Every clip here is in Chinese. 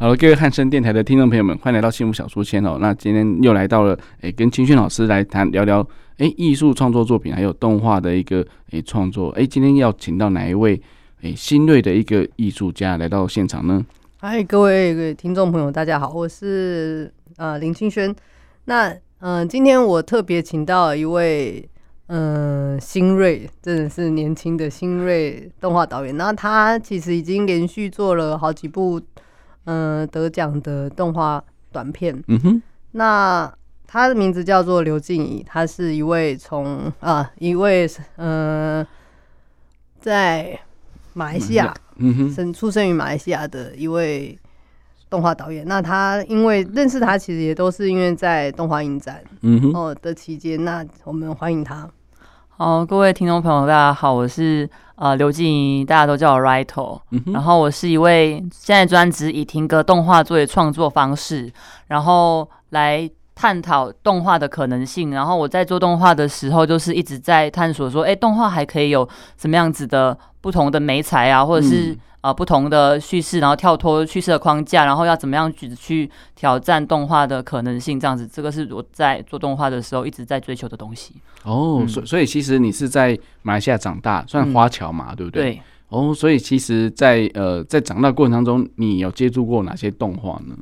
好了，各位汉声电台的听众朋友们，欢迎来到幸福小书签哦。那今天又来到了，诶，跟清轩老师来谈聊聊，诶，艺术创作作品还有动画的一个诶创作。诶，今天要请到哪一位诶新锐的一个艺术家来到现场呢？嗨，各位各位听众朋友，大家好，我是呃林清轩。那嗯、今天我特别请到一位嗯、新锐，真的是年轻的新锐动画导演。那他其实已经连续做了好几部。嗯、呃，得奖的动画短片。嗯哼，那他的名字叫做刘静怡，他是一位从啊一位嗯、呃，在马来西亚嗯生出生于马来西亚的一位动画导演。那他因为认识他，其实也都是因为在动画影展嗯哼哦的期间。那我们欢迎他。好，各位听众朋友，大家好，我是呃刘静怡，大家都叫我 Rito、嗯、然后我是一位现在专职以停格动画作为创作方式，然后来探讨动画的可能性。然后我在做动画的时候，就是一直在探索说，哎，动画还可以有什么样子的不同的美材啊，或者是。嗯呃，不同的叙事，然后跳脱叙事的框架，然后要怎么样去去挑战动画的可能性，这样子，这个是我在做动画的时候一直在追求的东西。哦，所、嗯、所以其实你是在马来西亚长大，算华侨嘛、嗯，对不对？对。哦，所以其实在，在呃在长大过程当中，你有接触过哪些动画呢？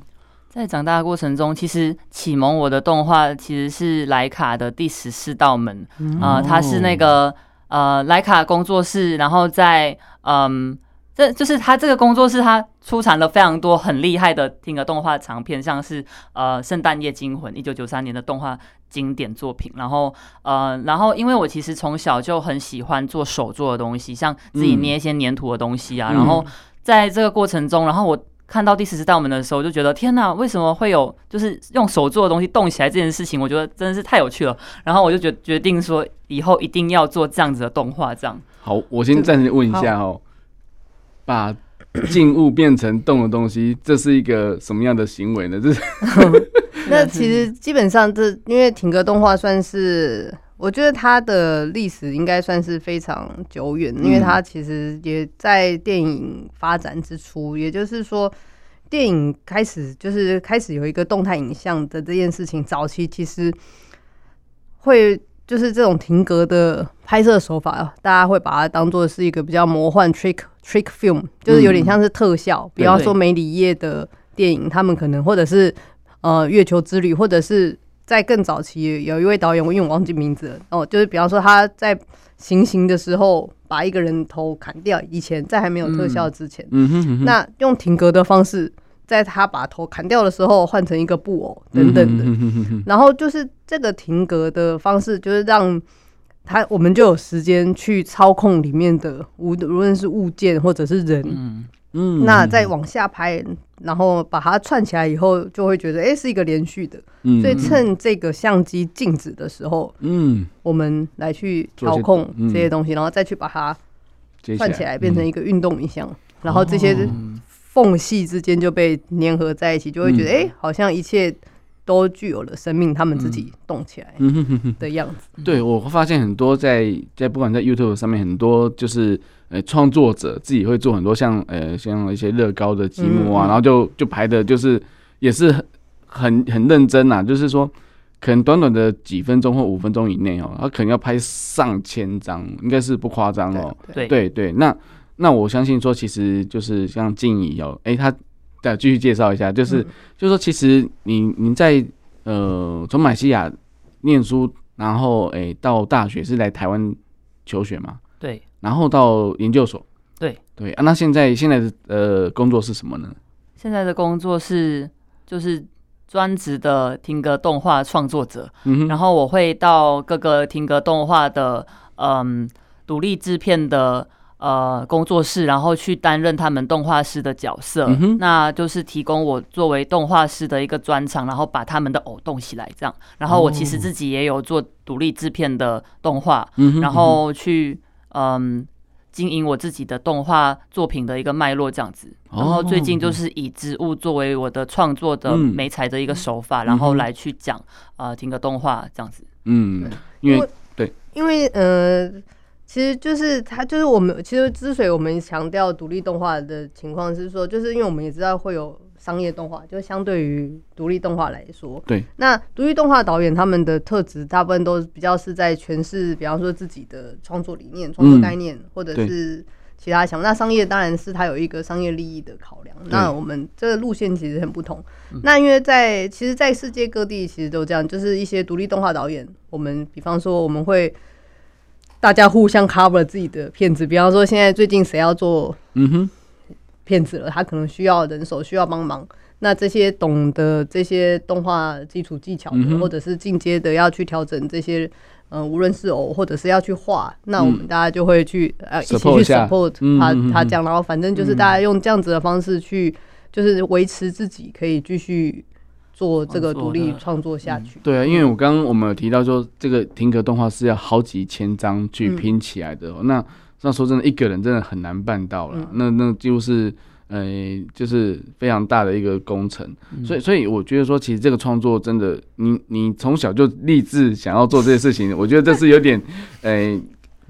在长大的过程中，其实启蒙我的动画其实是莱卡的第十四道门啊、嗯呃，它是那个呃莱卡工作室，然后在嗯。这就是他这个工作室，他出产了非常多很厉害的听格动画长片，像是呃《圣诞夜惊魂》一九九三年的动画经典作品。然后呃，然后因为我其实从小就很喜欢做手做的东西，像自己捏一些粘土的东西啊。嗯、然后在这个过程中，然后我看到第十四道门的时候，我就觉得天哪，为什么会有就是用手做的东西动起来这件事情？我觉得真的是太有趣了。然后我就决决定说，以后一定要做这样子的动画。这样好，我先暂时问一下哦。把静物变成动的东西，这是一个什么样的行为呢？这是 那其实基本上这，这因为停格动画算是，我觉得它的历史应该算是非常久远，因为它其实也在电影发展之初，也就是说，电影开始就是开始有一个动态影像的这件事情，早期其实会。就是这种停格的拍摄手法，大家会把它当做是一个比较魔幻 trick trick film，就是有点像是特效。嗯、比方说梅里叶的电影，他们可能或者是呃月球之旅，或者是在更早期有一位导演，我因为我忘记名字了哦，就是比方说他在行刑的时候把一个人头砍掉，以前在还没有特效之前，嗯哼嗯哼，那用停格的方式。在他把头砍掉的时候，换成一个布偶等等的，然后就是这个停格的方式，就是让他我们就有时间去操控里面的无无论是物件或者是人，嗯，那再往下拍，然后把它串起来以后，就会觉得哎是一个连续的，所以趁这个相机静止的时候，嗯，我们来去调控这些东西，然后再去把它串起来变成一个运动影像，然后这些。缝隙之间就被粘合在一起，就会觉得哎、嗯欸，好像一切都具有了生命，他们自己动起来的样子。嗯、对，我发现很多在在不管在 YouTube 上面，很多就是呃创作者自己会做很多像呃像一些乐高的积木啊，嗯、然后就就排的就是也是很很很认真啊，就是说可能短短的几分钟或五分钟以内哦，他可能要拍上千张，应该是不夸张哦。对对，对，那。那我相信说，其实就是像静怡哦，哎，他再继续介绍一下，就是、嗯、就是说，其实你你在呃从马来西亚念书，然后哎到大学是来台湾求学嘛？对。然后到研究所。对对啊，那现在现在的呃工作是什么呢？现在的工作是就是专职的听歌动画创作者，然后我会到各个听歌动画的嗯独立制片的。呃工作室，然后去担任他们动画师的角色，嗯、那就是提供我作为动画师的一个专场，然后把他们的偶动起来这样。然后我其实自己也有做独立制片的动画，嗯、然后去嗯。经营我自己的动画作品的一个脉络这样子，然后最近就是以植物作为我的创作的媒材的一个手法，然后来去讲呃听个动画这样子。嗯，因为对，因为呃，其实就是它就是我们其实之所以我们强调独立动画的情况是说，就是因为我们也知道会有。商业动画就相对于独立动画来说，对，那独立动画导演他们的特质大部分都比较是在诠释，比方说自己的创作理念、创作概念，或者是其他想。那商业当然是他有一个商业利益的考量。那我们这个路线其实很不同。那因为在其实，在世界各地其实都这样，就是一些独立动画导演，我们比方说我们会大家互相 cover 自己的片子，比方说现在最近谁要做，嗯哼。骗子了，他可能需要人手，需要帮忙。那这些懂得这些动画基础技巧的，嗯、或者是进阶的，要去调整这些，嗯、呃，无论是偶或者是要去画，那我们大家就会去、嗯、呃一起去 support 他、嗯、他这样，然后反正就是大家用这样子的方式去，就是维持自己可以继续做这个独立创作下去。嗯、对啊，因为我刚刚我们有提到说，这个停格动画是要好几千张去拼起来的，嗯、那。那说真的，一个人真的很难办到了。嗯、那那就是，呃，就是非常大的一个工程。嗯、所以，所以我觉得说，其实这个创作真的，你你从小就立志想要做这些事情，我觉得这是有点，呃，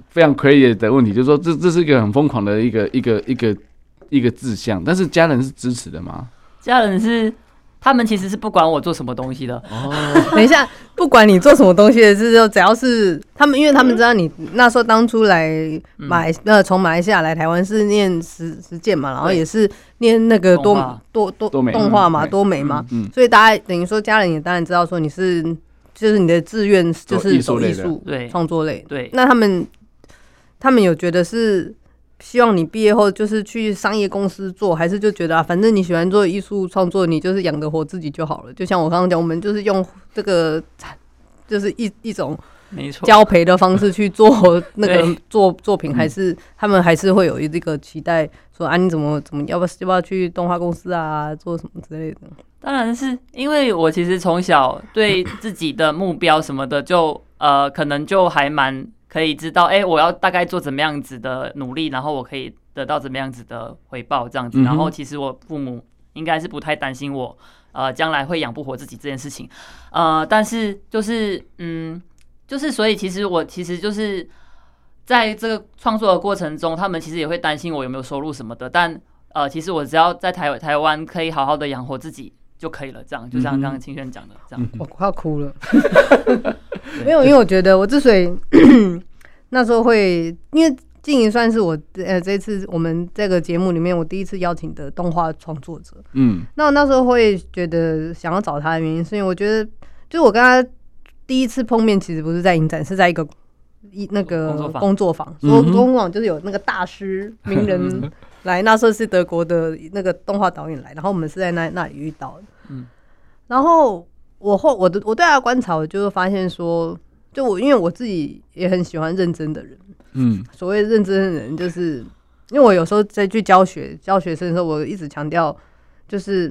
非常 crazy 的问题。就是说，这这是一个很疯狂的一个一个一个一个志向。但是家人是支持的吗？家人是。他们其实是不管我做什么东西的。哦，等一下，不管你做什么东西的是，就只要是他们，因为他们知道你那时候当初来马那从马来西亚来台湾是念实实践嘛，然后也是念那个多多多动画嘛，多美嘛，所以大家等于说家人也当然知道说你是就是你的志愿就是走艺术对。创作类。对，那他们他们有觉得是。希望你毕业后就是去商业公司做，还是就觉得啊，反正你喜欢做艺术创作，你就是养得活自己就好了。就像我刚刚讲，我们就是用这个，就是一一种没错交陪的方式去做那个 作 作品，还是他们还是会有一个期待，说啊，你怎么怎么要不要要不要去动画公司啊，做什么之类的？当然是因为我其实从小对自己的目标什么的就，就呃，可能就还蛮。可以知道，哎、欸，我要大概做怎么样子的努力，然后我可以得到怎么样子的回报，这样子。然后其实我父母应该是不太担心我，呃，将来会养不活自己这件事情。呃，但是就是，嗯，就是所以其实我其实就是在这个创作的过程中，他们其实也会担心我有没有收入什么的。但呃，其实我只要在台台湾可以好好的养活自己就可以了，这样。就像刚刚清轩讲的这样。我快要哭了。没有，因为我觉得我之所以 那时候会，因为静怡算是我呃这次我们这个节目里面我第一次邀请的动画创作者，嗯，那我那时候会觉得想要找他的原因，是因为我觉得就是我跟他第一次碰面，其实不是在影展，是在一个一那个工作坊，说工作坊就是有那个大师名人 来，那时候是德国的那个动画导演来，然后我们是在那那里遇到的，嗯，然后。我后我的我对他的观察，我就会发现说，就我因为我自己也很喜欢认真的人，嗯，所谓认真的人，就是因为我有时候在去教学教学生的时候，我一直强调，就是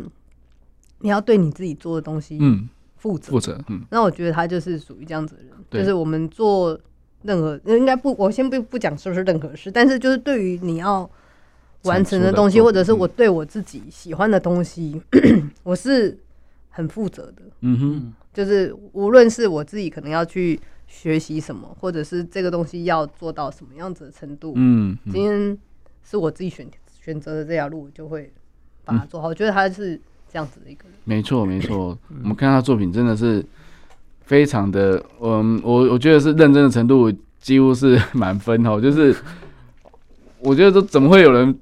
你要对你自己做的东西，嗯，负责。负责，嗯，那我觉得他就是属于这样子的人，就是我们做任何应该不，我先不不讲是不是任何事，但是就是对于你要完成的东西，或者是我对我自己喜欢的东西，嗯、我是。很负责的，嗯哼，就是无论是我自己可能要去学习什么，或者是这个东西要做到什么样子的程度，嗯，今天是我自己选选择的这条路，就会把它做好。我觉得他是这样子的一个人，没错没错。我们看他作品真的是非常的，嗯，我我觉得是认真的程度几乎是 满分哦，就是我觉得都怎么会有人。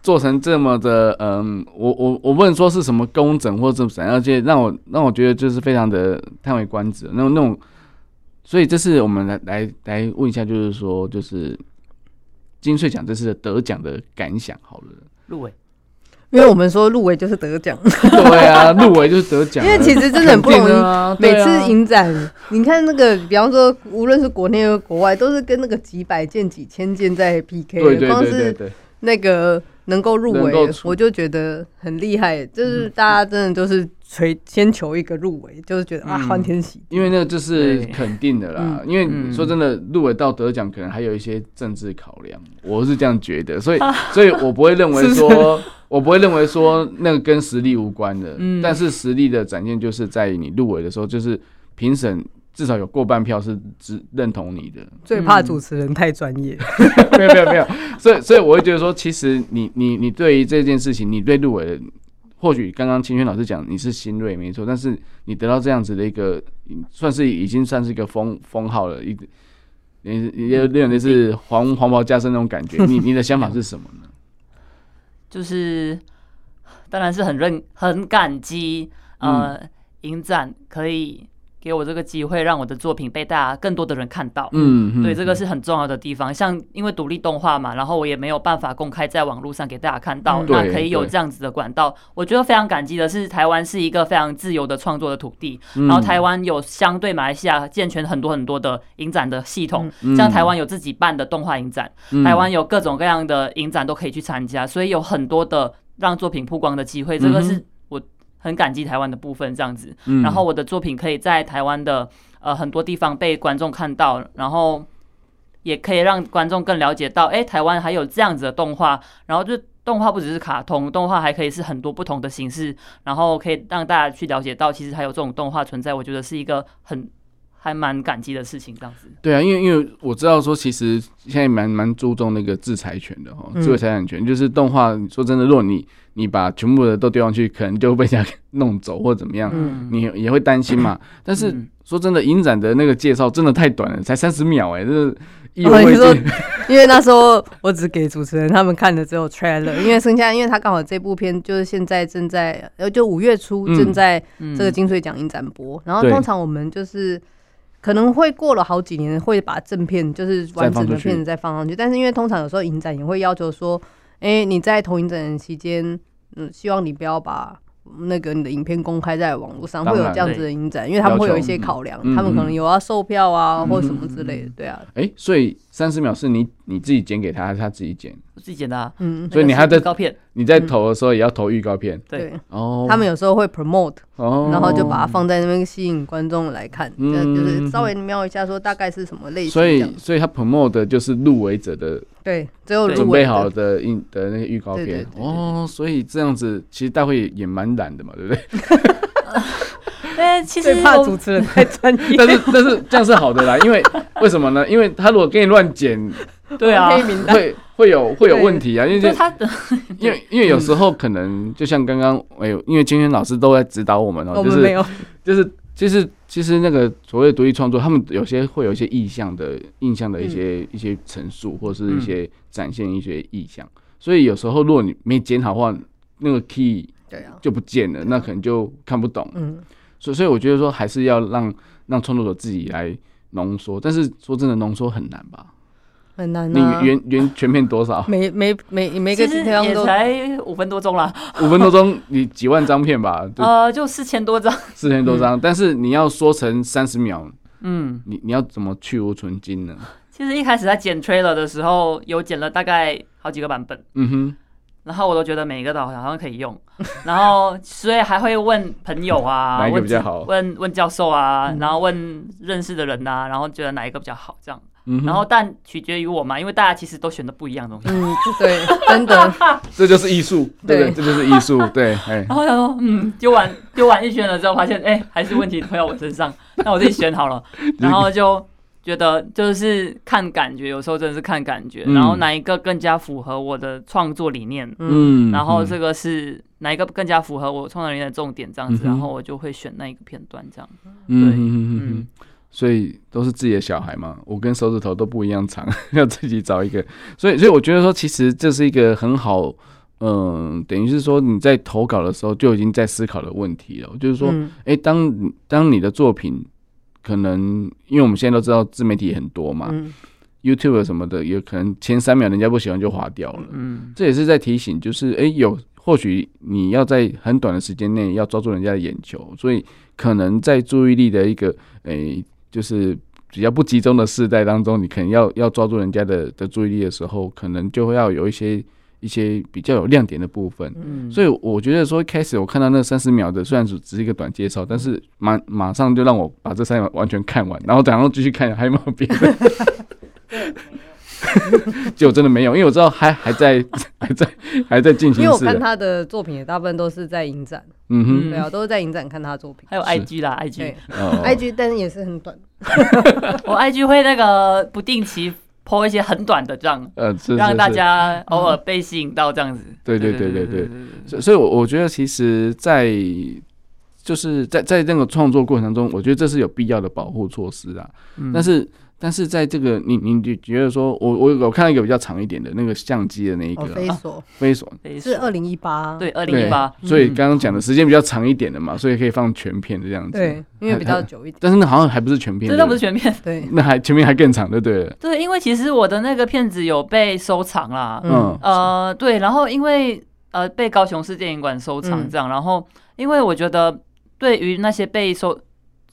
做成这么的，嗯，我我我不能说是什么工整或者怎样，而且让我让我觉得就是非常的叹为观止，那种那种，所以这次我们来来来问一下，就是说，就是金穗奖这次的得奖的感想，好了，入围，因为我们说入围就是得奖，对啊，入围就是得奖。因为其实真的很不容易，啊、每次影展，啊、你看那个，比方说，无论是国内和国外，都是跟那个几百件、几千件在 PK。对对对对对。光是那个能够入围，我就觉得很厉害。就是大家真的就是垂先求一个入围，就是觉得啊，欢天喜地。因为那个就是肯定的啦。因为说真的，入围到得奖，可能还有一些政治考量，我是这样觉得。所以，所以我不会认为说。我不会认为说那个跟实力无关的，嗯，但是实力的展现就是在于你入围的时候，就是评审至少有过半票是只认同你的。最怕主持人太专业，没有没有没有，所以所以我会觉得说，其实你你你对于这件事情，你对入围的，或许刚刚清轩老师讲你是新锐没错，但是你得到这样子的一个，算是已经算是一个封封号了，一个你你有点类似黄黄袍加身那种感觉，你你的想法是什么呢？就是，当然是很认很感激，呃，影展可以给我这个机会，让我的作品被大家更多的人看到。嗯，对，这个是很重要的地方。像因为独立动画嘛，然后我也没有办法公开在网络上给大家看到，那可以有这样子的管道，我觉得非常感激的是，台湾是一个非常自由的创作的土地，然后台湾有相对马来西亚健全很多很多的影展的系统，像台湾有自己办的动画影展，台湾有各种各样的影展都可以去参加，所以有很多的让作品曝光的机会，这个是。很感激台湾的部分这样子，然后我的作品可以在台湾的呃很多地方被观众看到，然后也可以让观众更了解到，哎，台湾还有这样子的动画，然后就动画不只是卡通，动画还可以是很多不同的形式，然后可以让大家去了解到，其实还有这种动画存在，我觉得是一个很。还蛮感激的事情，这样子。对啊，因为因为我知道说，其实现在蛮蛮注重那个制裁权的哈，智慧财产权，就是动画。说真的，如果你你把全部的都丢上去，可能就会被人家弄走或怎么样，你也会担心嘛。但是说真的，影展的那个介绍真的太短了，才三十秒哎，这是意犹未尽。因为那时候我只给主持人他们看的只有 trailer，因为剩下因为他刚好这部片就是现在正在呃就五月初正在这个金穗奖影展播，然后通常我们就是。可能会过了好几年，会把正片就是完整的片子再放上去。但是因为通常有时候影展也会要求说，哎、你在投影展期间，嗯，希望你不要把那个你的影片公开在网络上，会有这样子的影展，因为他们会有一些考量，他们可能有要售票啊，或什么之类的，对啊。哎、所以三十秒是你你自己剪给他，还是他自己剪？我自己剪的啊。嗯，所以你还在预告片，你在投的时候也要投预告片。对，哦，他们有时候会 promote。哦，然后就把它放在那边吸引观众来看，嗯、就是稍微瞄一下，说大概是什么类型。所以，所以他 promote 的就是入围者的，对，只有准备好的印的那个预告片。哦，所以这样子其实大会也蛮懒的嘛，对不对？对，其实怕主持人太专业。但是，但是这样是好的啦，因为为什么呢？因为他如果给你乱剪，对啊，会。会有会有问题啊，因为他的，因为因为有时候可能就像刚刚哎呦，因为今天老师都在指导我们哦，就是就是其实其实那个所谓独立创作，他们有些会有一些意向的印象的一些一些陈述，或是一些展现一些意象，所以有时候如果你没剪好的话，那个 key 对啊就不见了，那可能就看不懂。嗯，所以所以我觉得说还是要让让创作者自己来浓缩，但是说真的浓缩很难吧。很难、啊、你原原全片多少？每每每每个地方都才五分多钟啦。五分多钟，你几万张片吧？呃，就四千多张。四千多张，嗯、但是你要说成三十秒，嗯，你你要怎么去无存菁呢？其实一开始在剪 trailer 的时候，有剪了大概好几个版本。嗯哼。然后我都觉得每一个都好像可以用，然后所以还会问朋友啊，哪一个比较好？问问教授啊，然后问认识的人啊，然后觉得哪一个比较好这样。然后但取决于我嘛，因为大家其实都选的不一样的东西。嗯，对，真的，这就是艺术，对，这就是艺术，对。然后他说，嗯，丢完丢完一圈了之后，发现哎，还是问题回到我身上，那我自己选好了，然后就。觉得就是看感觉，有时候真的是看感觉，然后哪一个更加符合我的创作理念，嗯，然后这个是哪一个更加符合我创作理念的重点，这样子，然后我就会选那一个片段，这样，对，嗯，所以都是自己的小孩嘛，我跟手指头都不一样长，要自己找一个，所以，所以我觉得说，其实这是一个很好，嗯，等于是说你在投稿的时候就已经在思考的问题了，就是说，哎，当当你的作品。可能因为我们现在都知道自媒体很多嘛，嗯，YouTube 什么的，有可能前三秒人家不喜欢就划掉了。嗯，这也是在提醒，就是哎、欸，有或许你要在很短的时间内要抓住人家的眼球，所以可能在注意力的一个诶、欸，就是比较不集中的世代当中，你可能要要抓住人家的的注意力的时候，可能就会要有一些一些比较有亮点的部分。嗯，所以我觉得说一开始我看到那三十秒的，虽然只只是一个短介绍，但是马马上就让我把这三十秒完全看完，然后然后继续看还有没有别的。结果真的没有，因为我知道还还在还在还在进行。因为我看他的作品也大部分都是在影展，嗯哼，对啊，都是在影展看他的作品，还有 IG 啦，IG，IG，但是也是很短。我 IG 会那个不定期 po 一些很短的这样，呃，让大家偶尔被吸引到这样子。对对对对对，所以所以，我我觉得其实，在就是在在那个创作过程中，我觉得这是有必要的保护措施啊，但是。但是在这个，你你就觉得说，我我我看到一个比较长一点的那个相机的那一个，飞索，飞索。是二零一八，对，二零一八，所以刚刚讲的时间比较长一点的嘛，所以可以放全片这样子，对，因为比较久一点。但是那好像还不是全片，这都不是全片，对，那还前面还更长，对不对？对，因为其实我的那个片子有被收藏啦，嗯。呃对，然后因为呃被高雄市电影馆收藏这样，然后因为我觉得对于那些被收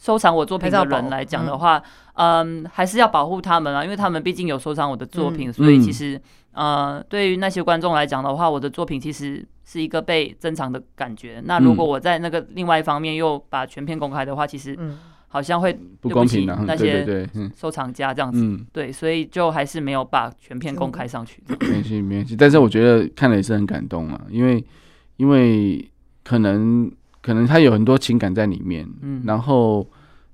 收藏我作品的人来讲的话。嗯，还是要保护他们啊，因为他们毕竟有收藏我的作品，嗯、所以其实，呃，对于那些观众来讲的话，我的作品其实是一个被珍藏的感觉。那如果我在那个另外一方面又把全片公开的话，其实好像会不公平啊，那些收藏家这样子。对，所以就还是没有把全片公开上去。没关系，没关系。但是我觉得看了也是很感动啊，因为因为可能可能他有很多情感在里面，嗯，然后。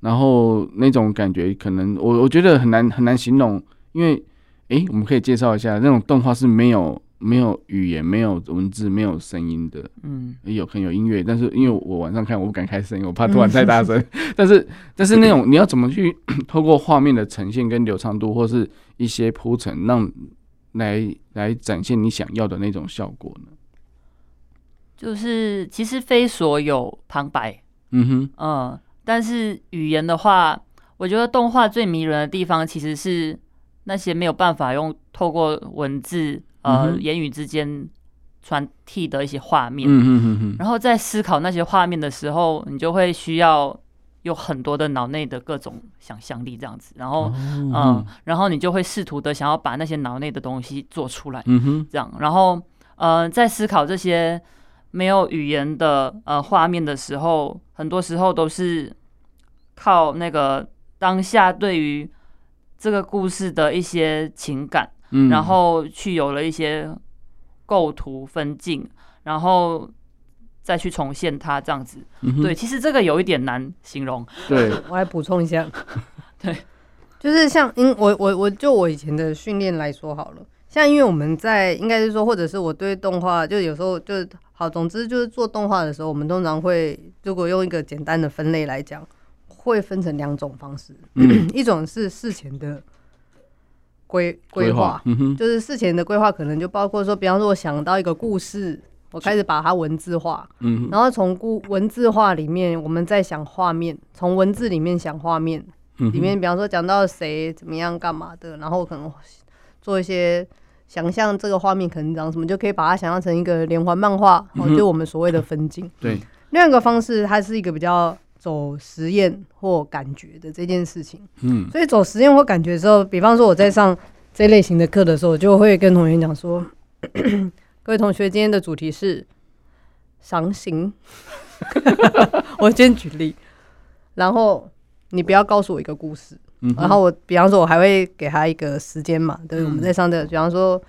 然后那种感觉，可能我我觉得很难很难形容，因为，诶，我们可以介绍一下那种动画是没有没有语言、没有文字、没有声音的，嗯，有可能有音乐，但是因为我晚上看我不敢开声音，我怕突然太大声。嗯、但是但是那种你要怎么去透过画面的呈现跟流畅度，或是一些铺陈，让来来展现你想要的那种效果呢？就是其实非所有旁白，嗯哼，嗯。但是语言的话，我觉得动画最迷人的地方其实是那些没有办法用透过文字呃言语之间传递的一些画面。嗯嗯嗯。然后在思考那些画面的时候，你就会需要有很多的脑内的各种想象力这样子。然后嗯，然后你就会试图的想要把那些脑内的东西做出来。嗯哼。这样，然后呃，在思考这些。没有语言的呃画面的时候，很多时候都是靠那个当下对于这个故事的一些情感，嗯，然后去有了一些构图分镜，然后再去重现它这样子。嗯、对，其实这个有一点难形容。对，我来补充一下。对，就是像因我我我就我以前的训练来说好了，像因为我们在应该是说，或者是我对动画就有时候就。好，总之就是做动画的时候，我们通常会如果用一个简单的分类来讲，会分成两种方式。嗯、一种是事前的规规划，嗯、就是事前的规划可能就包括说，比方说我想到一个故事，我开始把它文字化，嗯、然后从故文字化里面，我们再想画面，从文字里面想画面，里面比方说讲到谁怎么样干嘛的，然后可能做一些。想象这个画面可能长什么，就可以把它想象成一个连环漫画，哦，就我们所谓的分镜。对，另外一个方式，它是一个比较走实验或感觉的这件事情。嗯，所以走实验或感觉的时候，比方说我在上这类型的课的时候，我就会跟同学讲说：“ 各位同学，今天的主题是伤心。”我先举例，然后你不要告诉我一个故事。然后我，比方说，我还会给他一个时间嘛，对，我们在上的，比方说，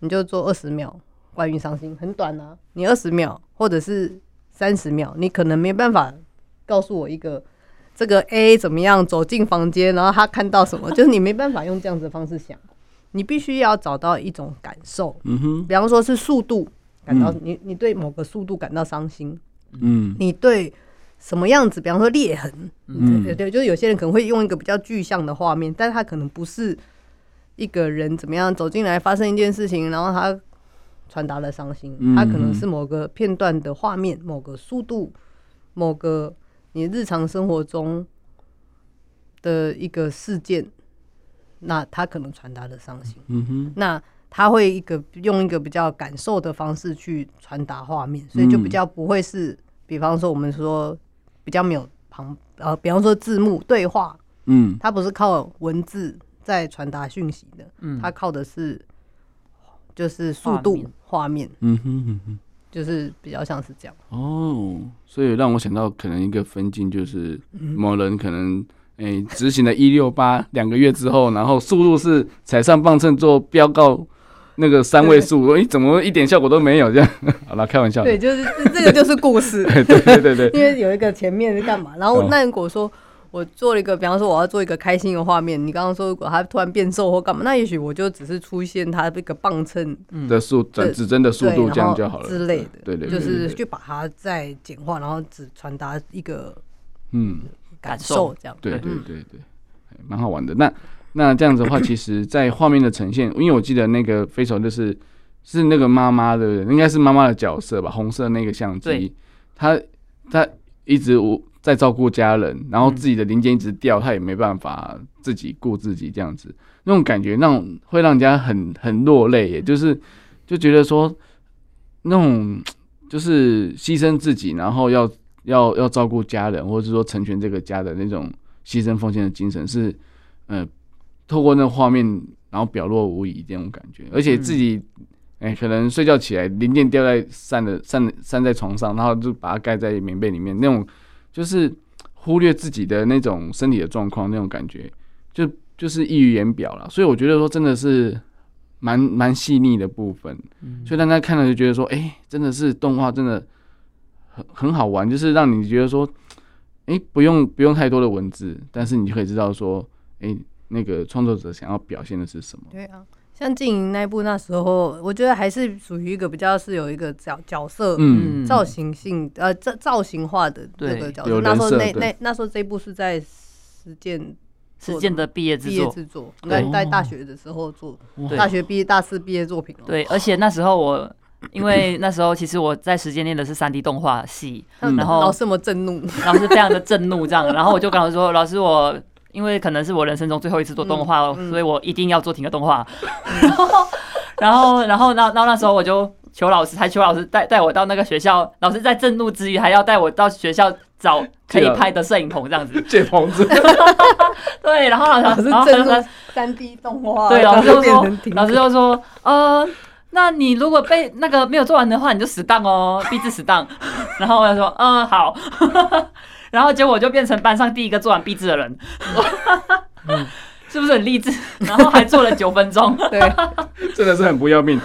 你就做二十秒关于伤心，很短啊，你二十秒或者是三十秒，你可能没办法告诉我一个这个 A 怎么样走进房间，然后他看到什么，就是你没办法用这样子的方式想，你必须要找到一种感受，嗯哼，比方说是速度感到你你对某个速度感到伤心，嗯，你对。什么样子？比方说裂痕，嗯，对对，就是有些人可能会用一个比较具象的画面，但是他可能不是一个人怎么样走进来发生一件事情，然后他传达了伤心，他可能是某个片段的画面，某个速度，某个你日常生活中的一个事件，那他可能传达了伤心。嗯哼，那他会一个用一个比较感受的方式去传达画面，所以就比较不会是，比方说我们说比较没有旁呃，比方说字幕对话，嗯，它不是靠文字在传达讯息的，嗯，它靠的是就是速度画面，嗯哼哼哼，就是比较像是这样。哦，所以让我想到可能一个分镜就是某人可能。哎，执行了一六八两个月之后，然后速度是踩上磅秤做标告那个三位数，哎，怎么一点效果都没有？这样，好了，开玩笑。对，就是这个就是故事。对对对对。因为有一个前面是干嘛？然后那如果说我做了一个，比方说我要做一个开心的画面，你刚刚说如果他突然变瘦或干嘛，那也许我就只是出现他这个磅秤的速转指针的速度这样就好了之类的。对对，就是去把它再简化，然后只传达一个嗯。感受这样，对对对对，蛮好玩的。那那这样子的话，其实，在画面的呈现，因为我记得那个飞手就是是那个妈妈的，应该是妈妈的角色吧，红色那个相机，他他一直在照顾家人，然后自己的零件一直掉，他也没办法自己顾自己，这样子那种感觉，那种会让人家很很落泪，也就是就觉得说那种就是牺牲自己，然后要。要要照顾家人，或者是说成全这个家的那种牺牲奉献的精神，是呃，透过那画面，然后表露无遗这种感觉。而且自己哎、欸，可能睡觉起来零件掉在散的散散在床上，然后就把它盖在棉被里面，那种就是忽略自己的那种身体的状况，那种感觉就就是溢于言表了。所以我觉得说真的是蛮蛮细腻的部分，所以大家看了就觉得说，哎、欸，真的是动画真的。很很好玩，就是让你觉得说，哎、欸，不用不用太多的文字，但是你就可以知道说，哎、欸，那个创作者想要表现的是什么。对啊，像静莹那部那时候，我觉得还是属于一个比较是有一个角角色，嗯，造型性呃造造型化的那个角色。那时候那那那时候这一部是在实践实践的毕业制作，毕业制作，在在大学的时候做，大学毕业大四毕业作品。对，而且那时候我。因为那时候其实我在实践念的是三 D 动画系，然后老师这么震怒，老师非常的震怒这样，然后我就跟老师说，老师我因为可能是我人生中最后一次做动画，所以我一定要做停格动画。然后，然后，然后，那那那时候我就求老师，还求老师带带我到那个学校，老师在震怒之余还要带我到学校找可以拍的摄影棚这样子，借棚子。对，然后老师老师震怒三 D 动画，对，老师就说，老师就说，呃。那你如果被那个没有做完的话，你就死当哦，毕制死当。然后我就说，嗯，好。然后结果我就变成班上第一个做完壁纸的人，是不是很励志？然后还做了九分钟，对，真的是很不要命。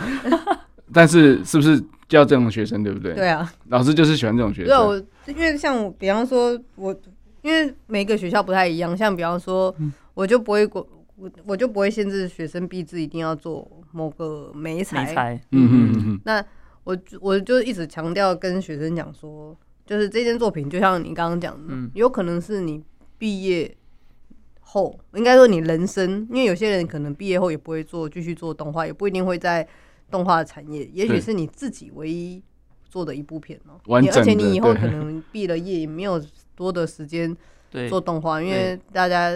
但是是不是叫这种学生，对不对？对啊，老师就是喜欢这种学生。对，我因为像比方说，我因为每个学校不太一样，像比方说，我就不会过。我我就不会限制学生毕制一定要做某个媒材，嗯嗯嗯。那我我就一直强调跟学生讲说，就是这件作品就像你刚刚讲的，嗯、有可能是你毕业后，应该说你人生，因为有些人可能毕业后也不会做继续做动画，也不一定会在动画产业，也许是你自己唯一做的一部片哦、喔，而且你以后可能毕了业也没有多的时间做动画，因为大家。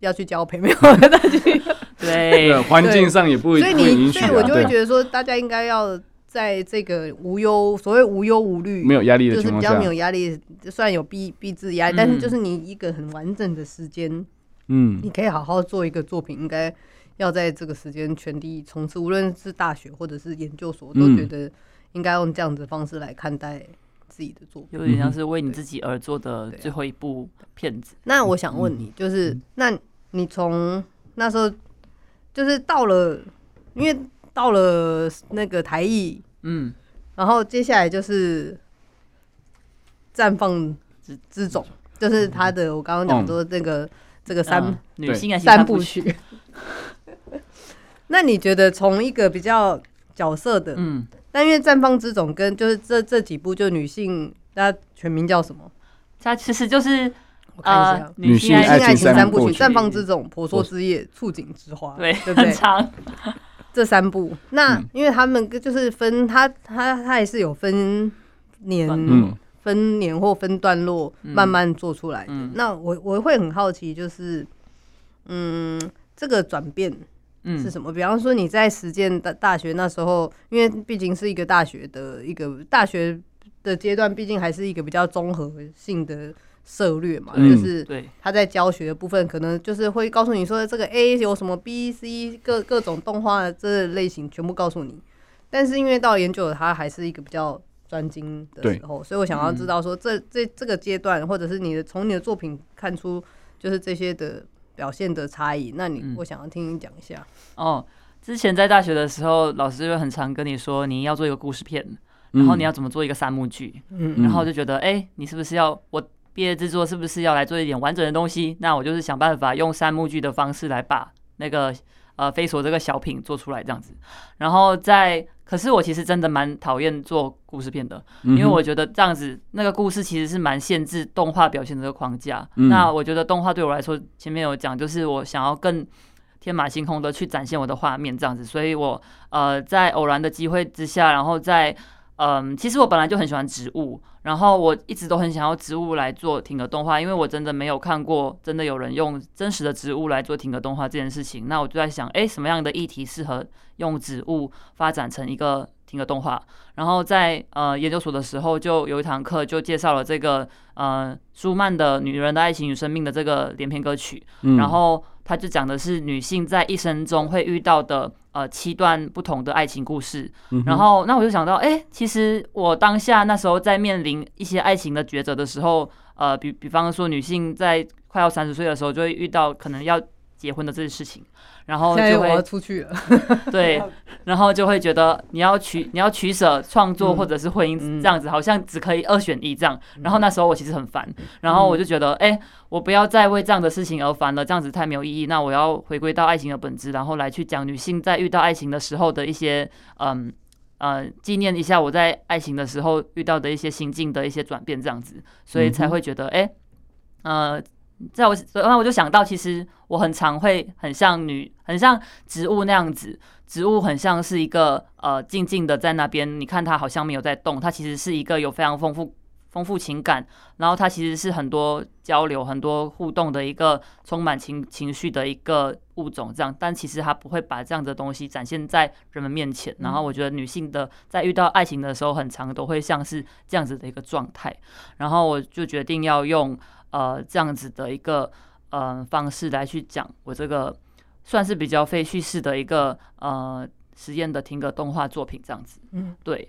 要去交配没有？再去 对，环境上也不，所以你，所以我就会觉得说，大家应该要在这个无忧，所谓无忧无虑，没有压力就是比较没有压力，虽然有逼逼制压力，但是就是你一个很完整的时间，嗯，你可以好好做一个作品，应该要在这个时间全力冲刺，无论是大学或者是研究所，都觉得应该用这样子的方式来看待自己的作品，有点像是为你自己而做的最后一部片子。那我想问你，就是那。你从那时候就是到了，因为到了那个台艺，嗯，然后接下来就是绽放之之种，就是他的我刚刚讲说这个这个三女性三部曲。那你觉得从一个比较角色的，嗯，但因为绽放之种跟就是这这几部就女性，它全名叫什么？它其实就是。我看一下，女性爱情三部曲：绽放之种、婆娑之夜、触景之花，对，对不对？很长。这三部，那因为他们就是分，他他他也是有分年、分年或分段落，慢慢做出来的。那我我会很好奇，就是嗯，这个转变，是什么？嗯、比方说你在实践大大学那时候，因为毕竟是一个大学的一个大学的阶段，毕竟还是一个比较综合性的策略嘛，嗯、就是他在教学的部分，可能就是会告诉你说这个 A 有什么 B、C 各各种动画的这类型全部告诉你。但是因为到研究了，他还是一个比较专精的时候，所以我想要知道说这这这个阶段，或者是你的从你的作品看出就是这些的表现的差异，那你、嗯、我想要听你讲一下。哦，之前在大学的时候，老师就很常跟你说你要做一个故事片，然后你要怎么做一个三幕剧，嗯，然后就觉得哎、欸，你是不是要我毕业制作是不是要来做一点完整的东西？那我就是想办法用三幕剧的方式来把那个。呃，飞索这个小品做出来这样子，然后在，可是我其实真的蛮讨厌做故事片的，因为我觉得这样子那个故事其实是蛮限制动画表现的这个框架。嗯、那我觉得动画对我来说，前面有讲，就是我想要更天马行空的去展现我的画面这样子，所以我呃在偶然的机会之下，然后在。嗯，其实我本来就很喜欢植物，然后我一直都很想要植物来做停格动画，因为我真的没有看过真的有人用真实的植物来做停格动画这件事情。那我就在想，哎，什么样的议题适合用植物发展成一个停格动画？然后在呃研究所的时候，就有一堂课就介绍了这个呃舒曼的《女人的爱情与生命》的这个连篇歌曲，嗯、然后他就讲的是女性在一生中会遇到的。呃，七段不同的爱情故事，然后那我就想到，哎，其实我当下那时候在面临一些爱情的抉择的时候，呃，比比方说女性在快要三十岁的时候，就会遇到可能要结婚的这些事情。然后就会出去了，对，然后就会觉得你要取你要取舍创作或者是婚姻这样子，好像只可以二选一这样。然后那时候我其实很烦，然后我就觉得，哎，我不要再为这样的事情而烦了，这样子太没有意义。那我要回归到爱情的本质，然后来去讲女性在遇到爱情的时候的一些，嗯呃，纪念一下我在爱情的时候遇到的一些心境的一些转变，这样子，所以才会觉得，哎，呃。在我，然后我就想到，其实我很常会很像女，很像植物那样子。植物很像是一个呃，静静的在那边，你看它好像没有在动，它其实是一个有非常丰富、丰富情感，然后它其实是很多交流、很多互动的一个充满情情绪的一个物种。这样，但其实它不会把这样的东西展现在人们面前。然后我觉得女性的在遇到爱情的时候，很常都会像是这样子的一个状态。然后我就决定要用。呃，这样子的一个呃方式来去讲我这个算是比较非叙事的一个呃实验的停格动画作品这样子，嗯，对。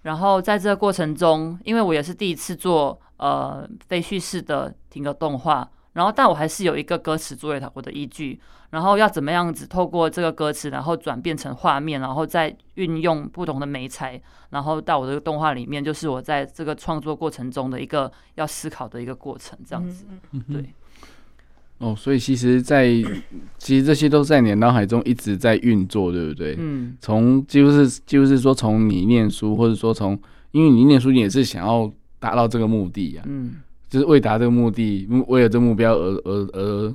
然后在这个过程中，因为我也是第一次做呃非叙事的停格动画。然后，但我还是有一个歌词作为我的依据，然后要怎么样子透过这个歌词，然后转变成画面，然后再运用不同的媒材，然后到我这个动画里面，就是我在这个创作过程中的一个要思考的一个过程，这样子。对。哦，所以其实在，在 其实这些都在你的脑海中一直在运作，对不对？嗯。从就是就是说，从你念书，或者说从，因为你念书，你也是想要达到这个目的呀、啊。嗯。就是为达这个目的，为了这个目标而而而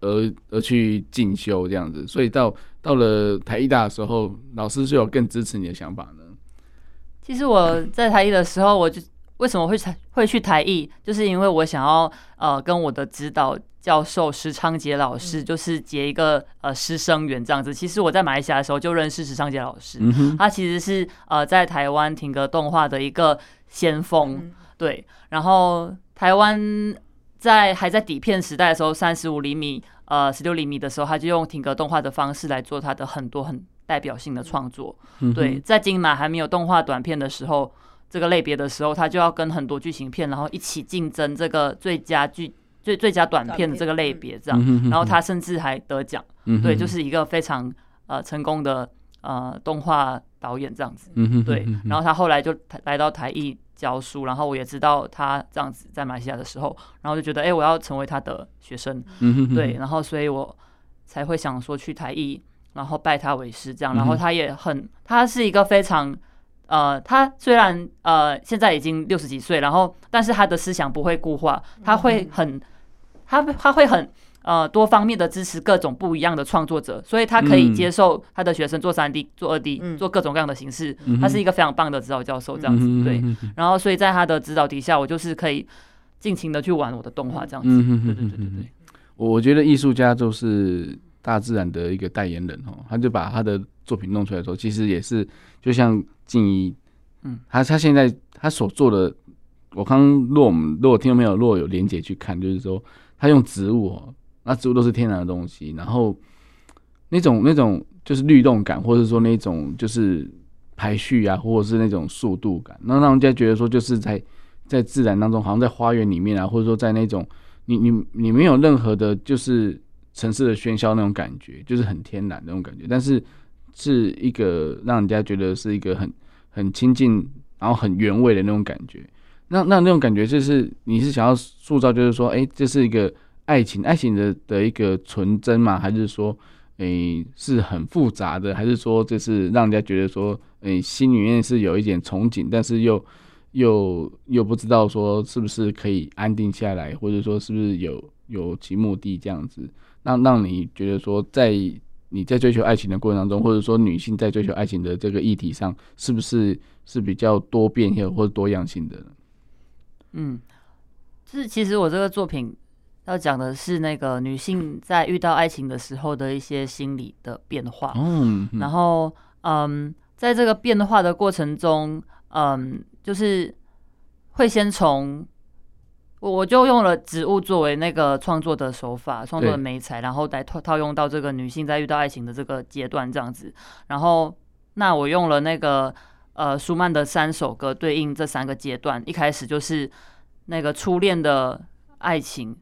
而而去进修这样子，所以到到了台艺大的时候，老师是有更支持你的想法呢。其实我在台艺的时候，我就为什么会会去台艺，就是因为我想要呃跟我的指导教授石昌杰老师，就是结一个呃师生缘这样子。其实我在马来西亚的时候就认识石昌杰老师，嗯、他其实是呃在台湾停格动画的一个先锋，嗯、对，然后。台湾在还在底片时代的时候，三十五厘米、呃十六厘米的时候，他就用停格动画的方式来做他的很多很代表性的创作。嗯、对，在金马还没有动画短片的时候，这个类别的时候，他就要跟很多剧情片，然后一起竞争这个最佳剧最最佳短片的这个类别，这样。嗯、然后他甚至还得奖。嗯、对，就是一个非常呃成功的呃动画导演这样子。对，然后他后来就来到台艺。教书，然后我也知道他这样子在马来西亚的时候，然后就觉得，哎，我要成为他的学生，嗯、哼哼。对，然后所以我才会想说去台艺，然后拜他为师，这样，然后他也很，他是一个非常，呃，他虽然呃现在已经六十几岁，然后但是他的思想不会固化，他会很，他他会很。呃，多方面的支持各种不一样的创作者，所以他可以接受他的学生做三 D、嗯、做二 D、做各种各样的形式。他是一个非常棒的指导教授，这样子、嗯、对。然后，所以在他的指导底下，我就是可以尽情的去玩我的动画，这样子。对对对对对。我觉得艺术家就是大自然的一个代言人哦，他就把他的作品弄出来的时候，其实也是就像静怡，嗯，他他现在他所做的，我刚如果我们如果听到没有，如果有连结去看，就是说他用植物哦，那植物都是天然的东西，然后那种那种就是律动感，或者说那种就是排序啊，或者是那种速度感，那让人家觉得说就是在在自然当中，好像在花园里面啊，或者说在那种你你你没有任何的，就是。城市的喧嚣那种感觉，就是很天然那种感觉，但是是一个让人家觉得是一个很很亲近，然后很原味的那种感觉。那那那种感觉就是你是想要塑造，就是说，哎、这是一个爱情，爱情的的一个纯真嘛？还是说，诶、是很复杂的？还是说，就是让人家觉得说，诶、心里面是有一点憧憬，但是又又又不知道说是不是可以安定下来，或者说是不是有有其目的这样子？让让你觉得说，在你在追求爱情的过程当中，或者说女性在追求爱情的这个议题上，是不是是比较多变性或者多样性的？嗯，就是其实我这个作品要讲的是那个女性在遇到爱情的时候的一些心理的变化。嗯，然后嗯，在这个变化的过程中，嗯，就是会先从。我我就用了植物作为那个创作的手法，创作的媒材，然后来套套用到这个女性在遇到爱情的这个阶段这样子。然后，那我用了那个呃舒曼的三首歌对应这三个阶段。一开始就是那个初恋的爱情，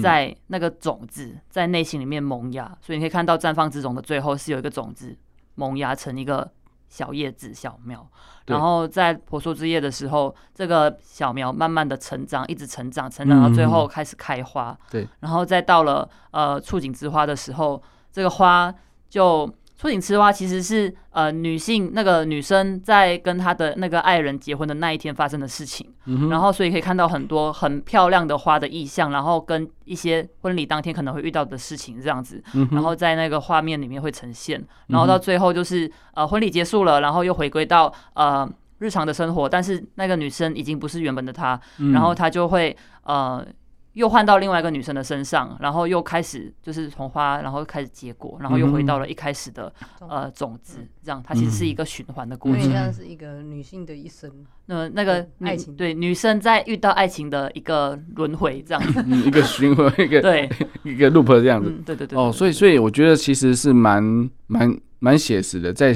在那个种子在内心里面萌芽，所以你可以看到绽放之种的最后是有一个种子萌芽成一个。小叶子、小苗，然后在婆娑之夜的时候，这个小苗慢慢的成长，一直成长，成长到最后开始开花。对，然后再到了呃触景之花的时候，这个花就。触景之花其实是呃女性那个女生在跟她的那个爱人结婚的那一天发生的事情，嗯、然后所以可以看到很多很漂亮的花的意象，然后跟一些婚礼当天可能会遇到的事情这样子，嗯、然后在那个画面里面会呈现，然后到最后就是呃婚礼结束了，然后又回归到呃日常的生活，但是那个女生已经不是原本的她，嗯、然后她就会呃。又换到另外一个女生的身上，然后又开始就是从花，然后开始结果，然后又回到了一开始的、嗯、呃种子，这样它其实是一个循环的过程。像是一个女性的一生。那那个爱情，对女生在遇到爱情的一个轮回，这样子，一个循环，一个对 一个 loop 这样子。嗯、对对对。哦，所以所以我觉得其实是蛮蛮蛮写实的，在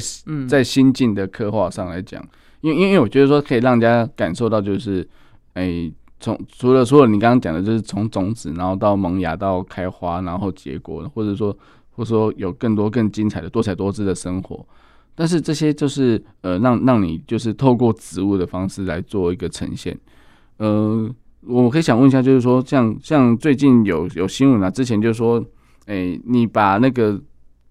在心境的刻画上来讲，因为因为我觉得说可以让人家感受到就是，哎、欸。从除了除了你刚刚讲的，就是从种子，然后到萌芽，到开花，然后结果，或者说或者说有更多更精彩的多彩多姿的生活。但是这些就是呃，让让你就是透过植物的方式来做一个呈现。呃，我可以想问一下，就是说像像最近有有新闻啊，之前就说，哎、欸，你把那个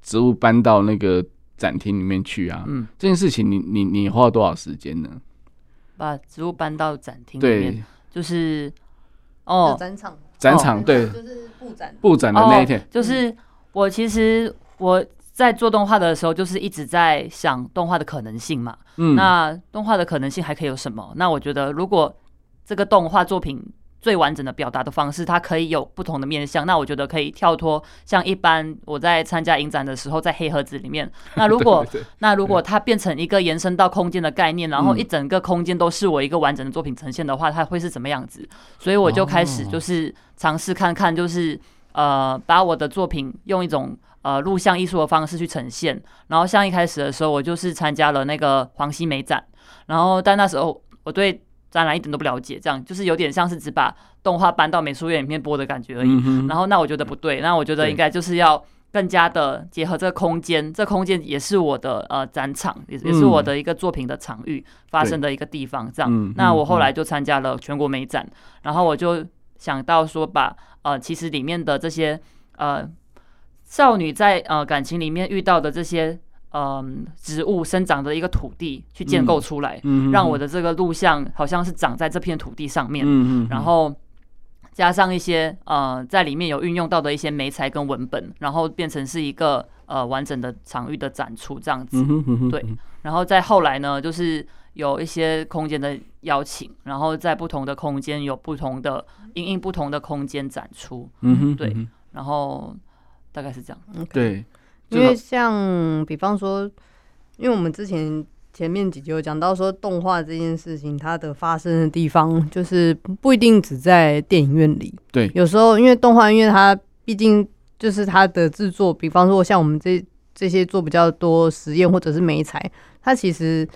植物搬到那个展厅里面去啊，嗯，这件事情你你你花了多少时间呢？把植物搬到展厅里面。就是哦，展场，展场对，就是布展布展的那一天。就是我其实我在做动画的时候，就是一直在想动画的可能性嘛。嗯，那动画的可能性还可以有什么？那我觉得如果这个动画作品。最完整的表达的方式，它可以有不同的面向。那我觉得可以跳脱，像一般我在参加影展的时候，在黑盒子里面。那如果那如果它变成一个延伸到空间的概念，然后一整个空间都是我一个完整的作品呈现的话，它会是怎么样子？所以我就开始就是尝试看看，就是呃，把我的作品用一种呃录像艺术的方式去呈现。然后像一开始的时候，我就是参加了那个黄西美展，然后但那时候我对。展览一点都不了解，这样就是有点像是只把动画搬到美术院里面播的感觉而已。嗯、然后那我觉得不对，那我觉得应该就是要更加的结合这个空间，这空间也是我的呃展场，也也是我的一个作品的场域发生的一个地方。这样，嗯、那我后来就参加了全国美展，然后我就想到说把呃其实里面的这些呃少女在呃感情里面遇到的这些。嗯，植物生长的一个土地去建构出来，嗯嗯、让我的这个录像好像是长在这片土地上面，嗯嗯、然后加上一些呃，在里面有运用到的一些媒材跟文本，然后变成是一个呃完整的场域的展出这样子。嗯嗯、对，然后再后来呢，就是有一些空间的邀请，然后在不同的空间有不同的因应不同的空间展出。嗯、对，然后。大概是这样。Okay. 对，因为像比方说，因为我们之前前面几集有讲到说，动画这件事情它的发生的地方，就是不一定只在电影院里。对，有时候因为动画，因为它毕竟就是它的制作，比方说像我们这这些做比较多实验或者是美材，它其实。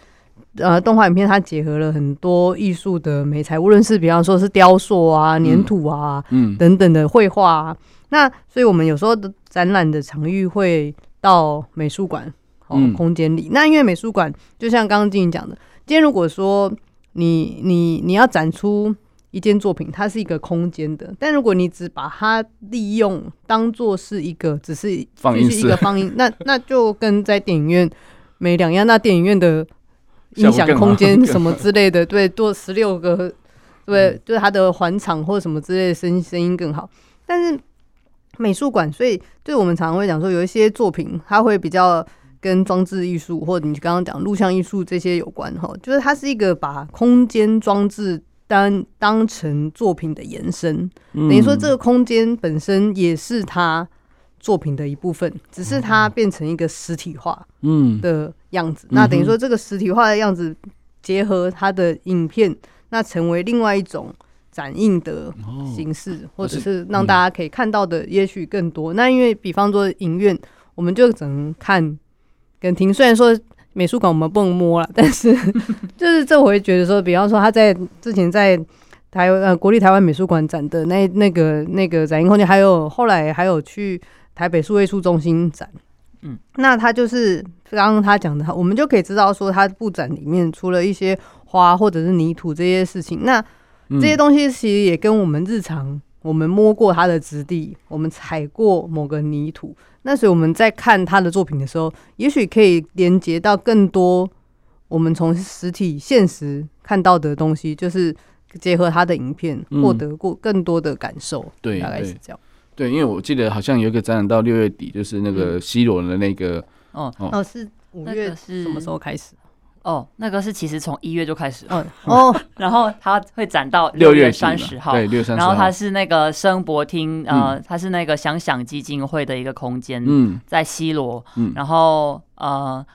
呃，动画影片它结合了很多艺术的美材，无论是比方说是雕塑啊、粘土啊，嗯，等等的绘画啊。那所以我们有时候的展览的场域会到美术馆哦空间里。那因为美术馆就像刚刚静讲的，今天如果说你你你要展出一件作品，它是一个空间的，但如果你只把它利用当做是一个只是放映一个放映，那那就跟在电影院没两样。那电影院的音响 空间什么之类的，对，多十六个，对，嗯、就是它的环场或什么之类的声声音更好。但是美术馆，所以对我们常常会讲说，有一些作品它会比较跟装置艺术或者你刚刚讲录像艺术这些有关哈，就是它是一个把空间装置当当成作品的延伸，等于说这个空间本身也是它。作品的一部分，只是它变成一个实体化的样子。嗯、那等于说，这个实体化的样子结合它的影片，那成为另外一种展映的形式，哦、或者是让大家可以看到的，也许更多。嗯、那因为比方说影院，我们就只能看跟听。虽然说美术馆我们不能摸了，但是 就是这我会觉得说，比方说他在之前在台呃国立台湾美术馆展的那那个那个展映空间，还有后来还有去。台北数位艺术中心展，嗯，那他就是刚刚他讲的，我们就可以知道说，他布展里面除了一些花或者是泥土这些事情，那这些东西其实也跟我们日常我们摸过它的质地，我们踩过某个泥土，那所以我们在看他的作品的时候，也许可以连接到更多我们从实体现实看到的东西，就是结合他的影片，获得过更多的感受，对，大概是这样。对，因为我记得好像有一个展览到六月底，就是那个西罗的那个，哦哦，是五月是什么时候开始？哦，那个是其实从一月就开始了，哦，然后它会展到六月三十号，对，六月三十号。然后它是那个声博厅，呃，它是那个想想基金会的一个空间，嗯，在西罗，嗯，然后呃。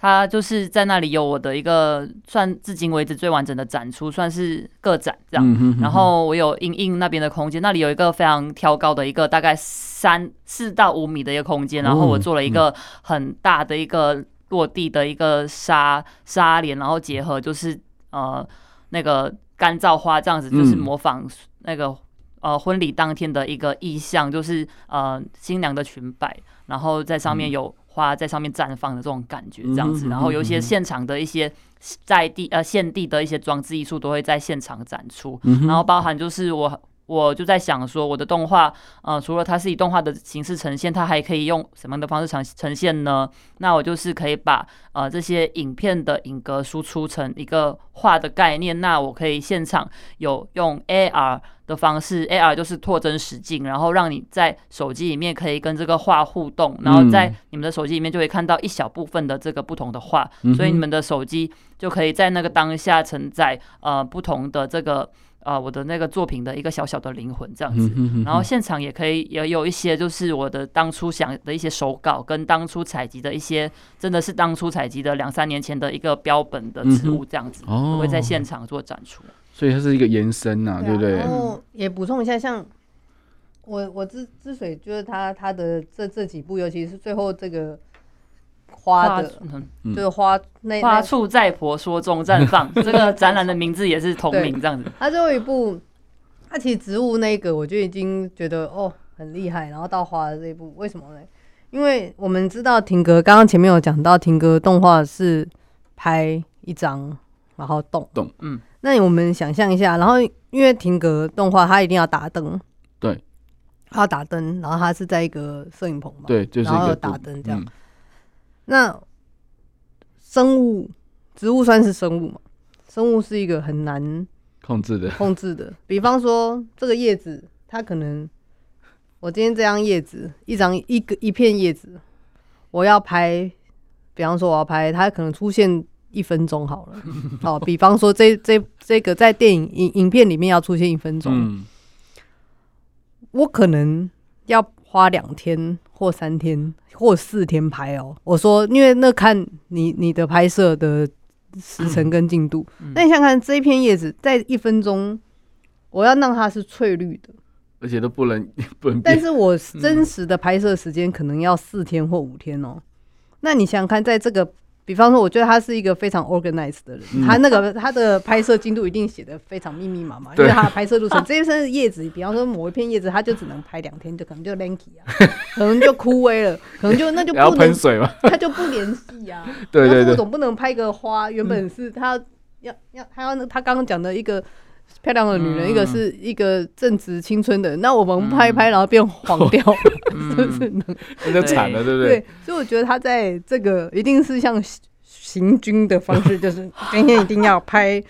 他就是在那里有我的一个算至今为止最完整的展出，算是个展这样。嗯、哼哼，然后我有印印那边的空间，那里有一个非常挑高的一个大概三四到五米的一个空间，然后我做了一个很大的一个落地的一个纱纱帘，然后结合就是呃那个干燥花这样子，就是模仿那个呃婚礼当天的一个意象，就是呃新娘的裙摆，然后在上面有。花在上面绽放的这种感觉，这样子，然后有一些现场的一些在地呃现地的一些装置艺术都会在现场展出，然后包含就是我我就在想说，我的动画呃除了它是以动画的形式呈现，它还可以用什么样的方式呈呈现呢？那我就是可以把呃这些影片的影格输出成一个画的概念，那我可以现场有用 AR。的方式，AR 就是拓增实境，然后让你在手机里面可以跟这个画互动，然后在你们的手机里面就会看到一小部分的这个不同的画，嗯、所以你们的手机就可以在那个当下承载呃不同的这个呃我的那个作品的一个小小的灵魂这样子，嗯、哼然后现场也可以也有一些就是我的当初想的一些手稿跟当初采集的一些真的是当初采集的两三年前的一个标本的植物这样子，嗯、都会在现场做展出。所以它是一个延伸呐、啊，对不对？然后也补充一下，像我我之之所以觉得他他的这这几部，尤其是最后这个花的，就是花那花处在婆说中绽放，这个展览的名字也是同名这样子。它最后一部，它其实植物那个我就已经觉得哦很厉害，然后到花的这一部，为什么呢？因为我们知道停格，刚刚前面有讲到停格动画是拍一张然后动动，嗯。那我们想象一下，然后因为停格动画，它一定要打灯，对，它要打灯，然后它是在一个摄影棚嘛，对，就是然后打灯这样。嗯、那生物植物算是生物嘛？生物是一个很难控制的，控制的。比方说这个叶子，它可能我今天这张叶子，一张一个一片叶子，我要拍，比方说我要拍，它可能出现。一分钟好了，好，比方说这这这个在电影影影片里面要出现一分钟，嗯、我可能要花两天或三天或四天拍哦。我说，因为那看你你的拍摄的时程跟进度。嗯、那你想看这一片叶子，在一分钟，我要让它是翠绿的，而且都不能 不能。但是我真实的拍摄时间可能要四天或五天哦。嗯、那你想想看，在这个。比方说，我觉得他是一个非常 organized 的人，嗯、他那个他的拍摄进度一定写的非常密密麻麻，因为他的拍摄路程，这一身叶子，比方说某一片叶子，他就只能拍两天，就可能就 lanky 啊，可能就枯萎了，可能就那就不 能喷水嘛，他就不联系啊。对对对，总不能拍个花，原本是他要、嗯、要他要他刚刚讲的一个。漂亮的女人，嗯、一个是一个正值青春的，那我们拍一拍，然后变黄掉，嗯、是不是能？那就惨了，对不对？对，所以我觉得他在这个一定是像行军的方式，就是 今天一定要拍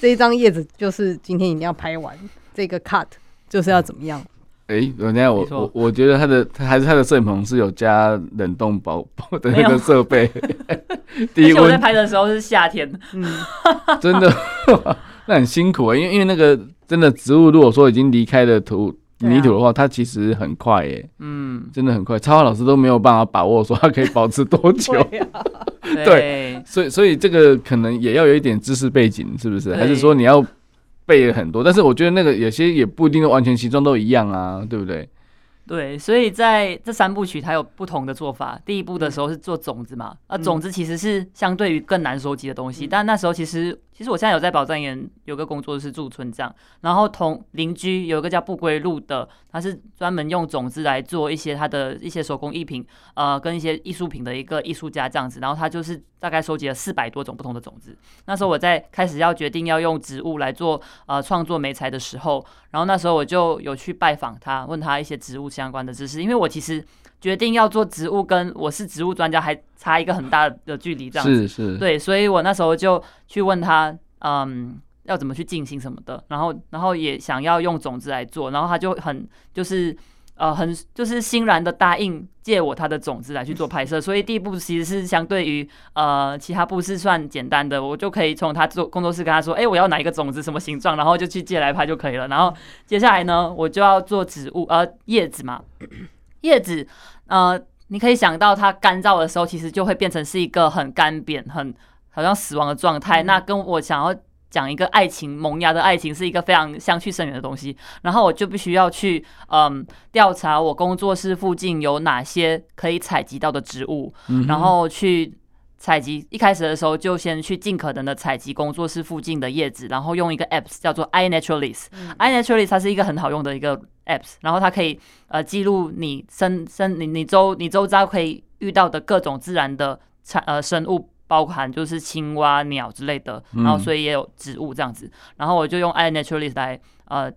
这一张叶子，就是今天一定要拍完这个 cut，就是要怎么样？哎、欸，人家我我我觉得他的他还是他的摄影棚是有加冷冻保保的那个设备。有第一，我在拍的时候是夏天，嗯，真的。那很辛苦啊、欸，因为因为那个真的植物，如果说已经离开了土泥土的话，它其实很快耶、欸，嗯，真的很快。超画老师都没有办法把握说它可以保持多久，对，所以所以这个可能也要有一点知识背景，是不是？还是说你要背很多？但是我觉得那个有些也不一定完全形状都一样啊，对不对？对，所以在这三部曲，它有不同的做法。第一部的时候是做种子嘛，啊，种子其实是相对于更难收集的东西，但那时候其实。其实我现在有在宝藏岩有个工作室驻村这样，然后同邻居有一个叫不归路的，他是专门用种子来做一些他的一些手工艺品，呃，跟一些艺术品的一个艺术家这样子，然后他就是大概收集了四百多种不同的种子。那时候我在开始要决定要用植物来做呃创作媒材的时候，然后那时候我就有去拜访他，问他一些植物相关的知识，因为我其实决定要做植物，跟我是植物专家还差一个很大的距离这样子，是是，对，所以我那时候就去问他。嗯，要怎么去进行什么的，然后，然后也想要用种子来做，然后他就很就是呃很就是欣然的答应借我他的种子来去做拍摄，所以第一步其实是相对于呃其他步是算简单的，我就可以从他做工作室跟他说，哎，我要哪一个种子什么形状，然后就去借来拍就可以了。然后接下来呢，我就要做植物呃叶子嘛，叶子呃你可以想到它干燥的时候，其实就会变成是一个很干瘪很。好像死亡的状态，那跟我想要讲一个爱情萌芽的爱情是一个非常相去甚远的东西。然后我就必须要去嗯调查我工作室附近有哪些可以采集到的植物，然后去采集。一开始的时候就先去尽可能的采集工作室附近的叶子，然后用一个 apps 叫做 iNaturalist。iNaturalist 它是一个很好用的一个 apps，然后它可以呃记录你生生你你周你周遭可以遇到的各种自然的产呃生物。包含就是青蛙、鸟之类的，然后所以也有植物这样子，然后我就用 iNaturalist 来呃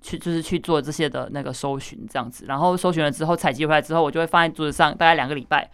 去就是去做这些的那个搜寻这样子，然后搜寻了之后采集回来之后，我就会放在桌子上，大概两个礼拜，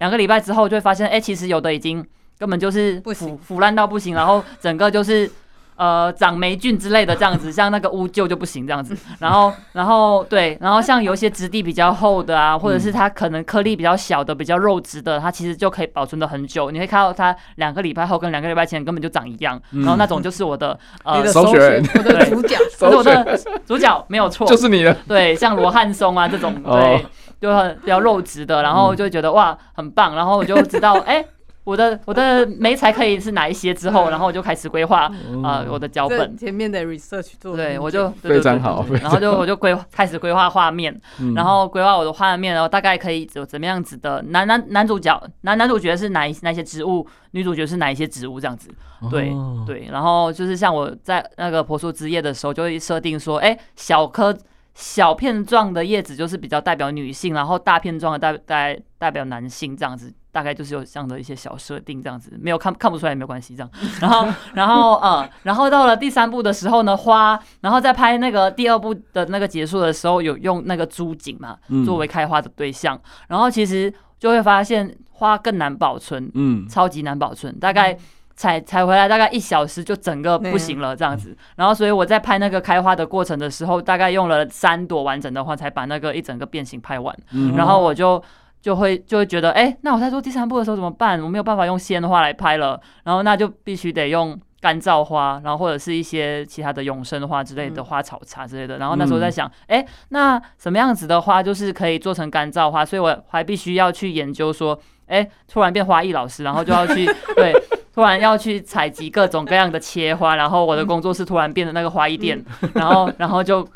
两个礼拜之后就会发现，哎，其实有的已经根本就是腐腐烂到不行，然后整个就是。呃，长霉菌之类的这样子，像那个乌桕就不行这样子。然后，然后对，然后像有一些质地比较厚的啊，或者是它可能颗粒比较小的、比较肉质的，它其实就可以保存的很久。你会看到它两个礼拜后跟两个礼拜前根本就长一样。然后那种就是我的呃，首选，我的主角，是我的主角没有错，就是你的。对，像罗汉松啊这种，对，就很比较肉质的，然后就觉得哇很棒，然后我就知道哎。我的我的媒材可以是哪一些之后，然后我就开始规划啊我的脚本。前面的 research 做对，我就非常好，然后就我就规开始规划画面，然后规划我的画面，然后大概可以有怎么样子的男男男主角男男主角是哪一哪些植物，女主角是哪一些植物这样子，对对，然后就是像我在那个婆娑之夜的时候，就会设定说，哎，小颗小片状的叶子就是比较代表女性，然后大片状的代代代表男性这样子。大概就是有这样的一些小设定，这样子没有看看不出来也没有关系，这样。然后，然后，呃，然后到了第三部的时候呢，花，然后在拍那个第二部的那个结束的时候，有用那个朱槿嘛，作为开花的对象。嗯、然后其实就会发现花更难保存，嗯，超级难保存，大概采采回来大概一小时就整个不行了，这样子。然后，所以我在拍那个开花的过程的时候，大概用了三朵完整的花才把那个一整个变形拍完。然后我就。就会就会觉得，哎、欸，那我在做第三步的时候怎么办？我没有办法用鲜花来拍了，然后那就必须得用干燥花，然后或者是一些其他的永生花之类的花草茶之类的。然后那时候在想，哎、嗯，那什么样子的花就是可以做成干燥花？所以我还必须要去研究说，哎，突然变花艺老师，然后就要去 对，突然要去采集各种各样的切花，然后我的工作室突然变成那个花艺店，然后然后就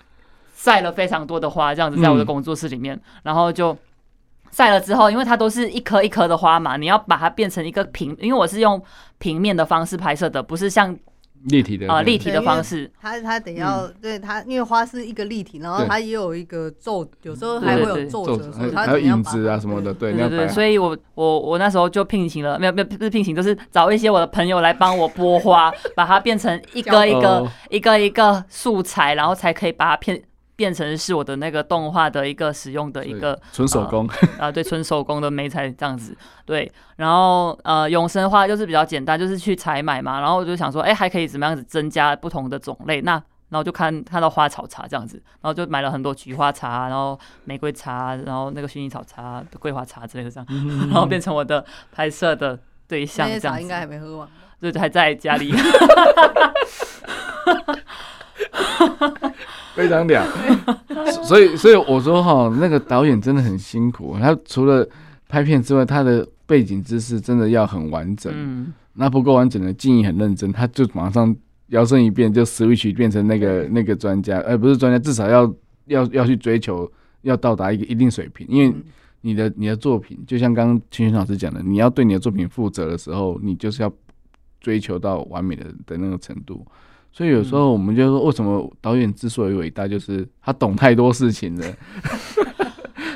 晒了非常多的花，这样子在我的工作室里面，然后就。晒了之后，因为它都是一颗一颗的花嘛，你要把它变成一个平，因为我是用平面的方式拍摄的，不是像立体的啊、呃、立体的方式。它它得要、嗯、对它，因为花是一个立体，然后它也有一个皱，有时候还会有皱褶，还有影子啊什么的，对对对。所以我我我那时候就聘请了，没有没有不是聘请，就是找一些我的朋友来帮我剥花，把它变成一个 一个一个一个素材，然后才可以把它片。变成是我的那个动画的一个使用的一个纯手工 啊，对，纯手工的媒材这样子，对，然后呃，永生花就是比较简单，就是去采买嘛，然后我就想说，哎、欸，还可以怎么样子增加不同的种类？那然后就看看到花草茶这样子，然后就买了很多菊花茶，然后玫瑰茶，然后那个薰衣草茶、桂花茶之类的这样，然后变成我的拍摄的对象这样子。茶应该还没喝完，对，还在家里。非常屌，所以所以我说哈，那个导演真的很辛苦。他除了拍片之外，他的背景知识真的要很完整。嗯，那不够完整的，静怡很认真，他就马上摇身一变，就 switch 变成那个那个专家，而不是专家，至少要要要去追求，要到达一个一定水平。因为你的你的作品，就像刚刚青萱老师讲的，你要对你的作品负责的时候，你就是要追求到完美的的那个程度。所以有时候我们就说，为什么导演之所以伟大，就是他懂太多事情了。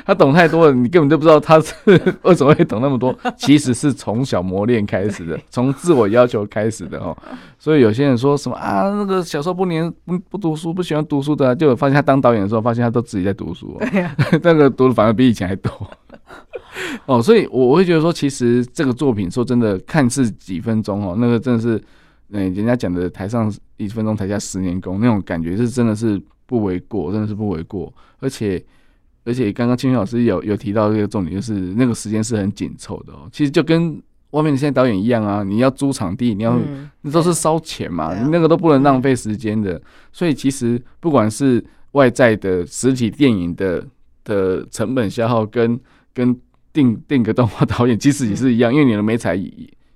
他懂太多了，你根本就不知道他是为什么会懂那么多。其实是从小磨练开始的，从自我要求开始的哦。所以有些人说什么啊，那个小时候不念不不读书，不喜欢读书的，就发现他当导演的时候，发现他都自己在读书。对呀，那个读的反而比以前还多。哦，所以我会觉得说，其实这个作品说真的，看似几分钟哦，那个真的是。嗯，人家讲的台上一分钟，台下十年功，那种感觉是真的是不为过，真的是不为过。而且，而且刚刚青萱老师有有提到这个重点，就是那个时间是很紧凑的哦。其实就跟外面的现在导演一样啊，你要租场地，你要那都是烧钱嘛，你那个都不能浪费时间的。所以其实不管是外在的实体电影的的成本消耗，跟跟定定格动画导演其实也是一样，因为你的美彩